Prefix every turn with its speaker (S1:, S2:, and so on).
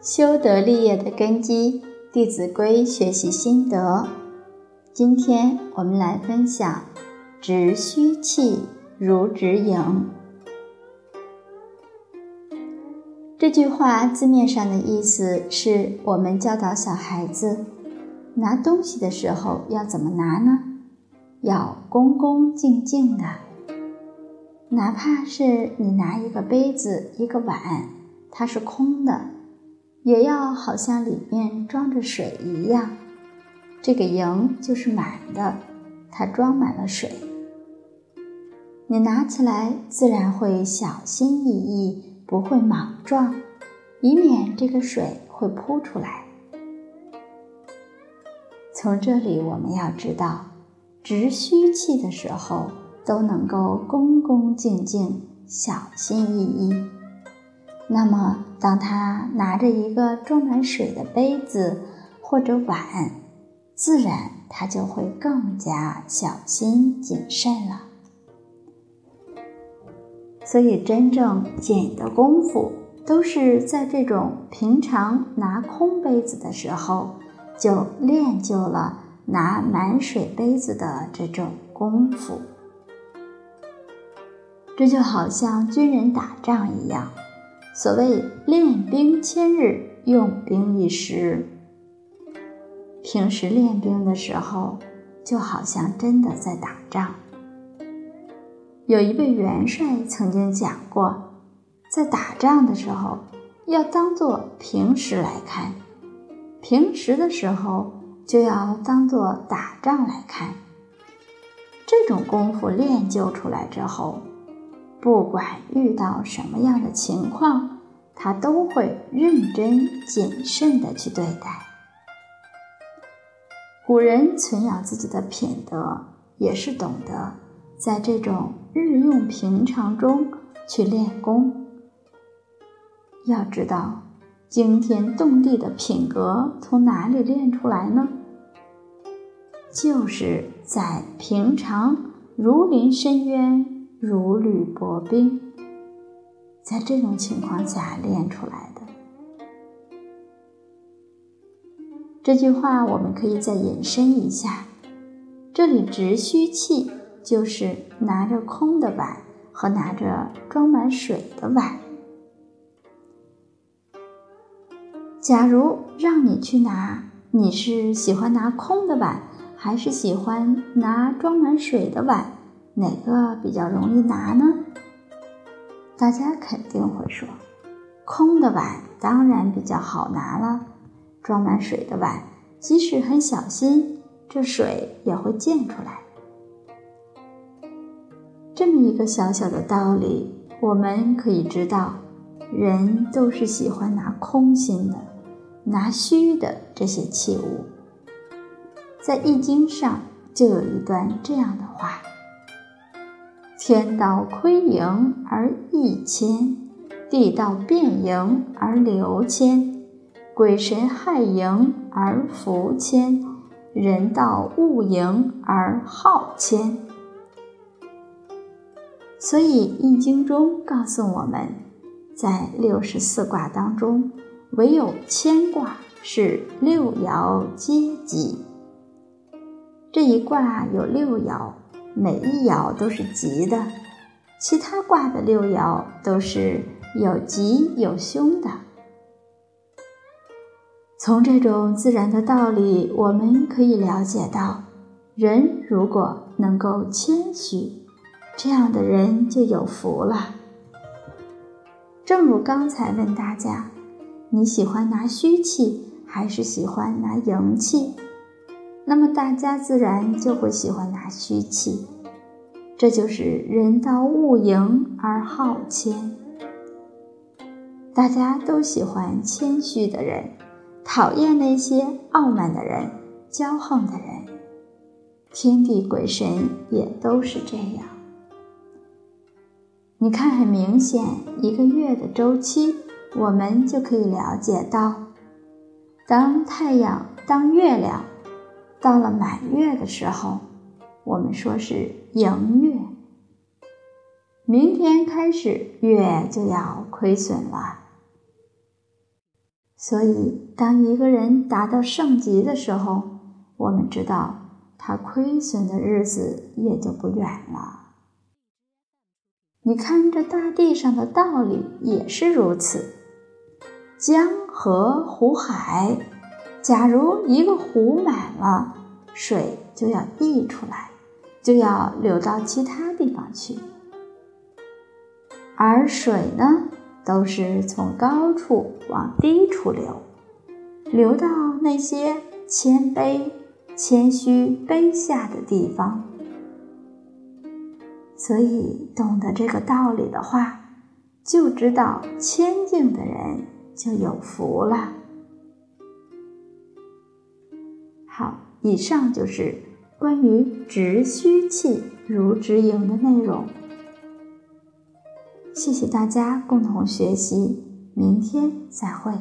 S1: 修德立业的根基，《弟子规》学习心得。今天我们来分享“直虚气，如直影”。这句话字面上的意思是我们教导小孩子拿东西的时候要怎么拿呢？要恭恭敬敬的。哪怕是你拿一个杯子、一个碗，它是空的。也要好像里面装着水一样，这个营就是满的，它装满了水。你拿起来自然会小心翼翼，不会莽撞，以免这个水会扑出来。从这里我们要知道，直虚气的时候都能够恭恭敬敬，小心翼翼。那么，当他拿着一个装满水的杯子或者碗，自然他就会更加小心谨慎了。所以，真正俭的功夫，都是在这种平常拿空杯子的时候，就练就了拿满水杯子的这种功夫。这就好像军人打仗一样。所谓练兵千日，用兵一时。平时练兵的时候，就好像真的在打仗。有一位元帅曾经讲过，在打仗的时候，要当做平时来看；平时的时候，就要当做打仗来看。这种功夫练就出来之后。不管遇到什么样的情况，他都会认真谨慎地去对待。古人存养自己的品德，也是懂得在这种日用平常中去练功。要知道，惊天动地的品格从哪里练出来呢？就是在平常如临深渊。如履薄冰，在这种情况下练出来的。这句话我们可以再引申一下，这里直虚气就是拿着空的碗和拿着装满水的碗。假如让你去拿，你是喜欢拿空的碗，还是喜欢拿装满水的碗？哪个比较容易拿呢？大家肯定会说，空的碗当然比较好拿了。装满水的碗，即使很小心，这水也会溅出来。这么一个小小的道理，我们可以知道，人都是喜欢拿空心的、拿虚的这些器物。在《易经》上就有一段这样的话。天道亏盈而益谦，地道变盈而流谦，鬼神害盈而福谦，人道恶盈而好谦。所以《易经》中告诉我们，在六十四卦当中，唯有谦卦是六爻皆吉。这一卦有六爻。每一爻都是吉的，其他卦的六爻都是有吉有凶的。从这种自然的道理，我们可以了解到，人如果能够谦虚，这样的人就有福了。正如刚才问大家，你喜欢拿虚气还是喜欢拿阳气？那么大家自然就会喜欢拿虚气，这就是人道物盈而好谦。大家都喜欢谦虚的人，讨厌那些傲慢的人、骄横的人。天地鬼神也都是这样。你看，很明显，一个月的周期，我们就可以了解到，当太阳，当月亮。到了满月的时候，我们说是盈月。明天开始，月就要亏损了。所以，当一个人达到圣级的时候，我们知道他亏损的日子也就不远了。你看，这大地上的道理也是如此。江河湖海，假如一个湖满了，水就要溢出来，就要流到其他地方去。而水呢？都是从高处往低处流，流到那些谦卑、谦虚、卑下的地方。所以，懂得这个道理的话，就知道谦敬的人就有福了。好，以上就是关于直虚气如直盈的内容。谢谢大家共同学习，明天再会。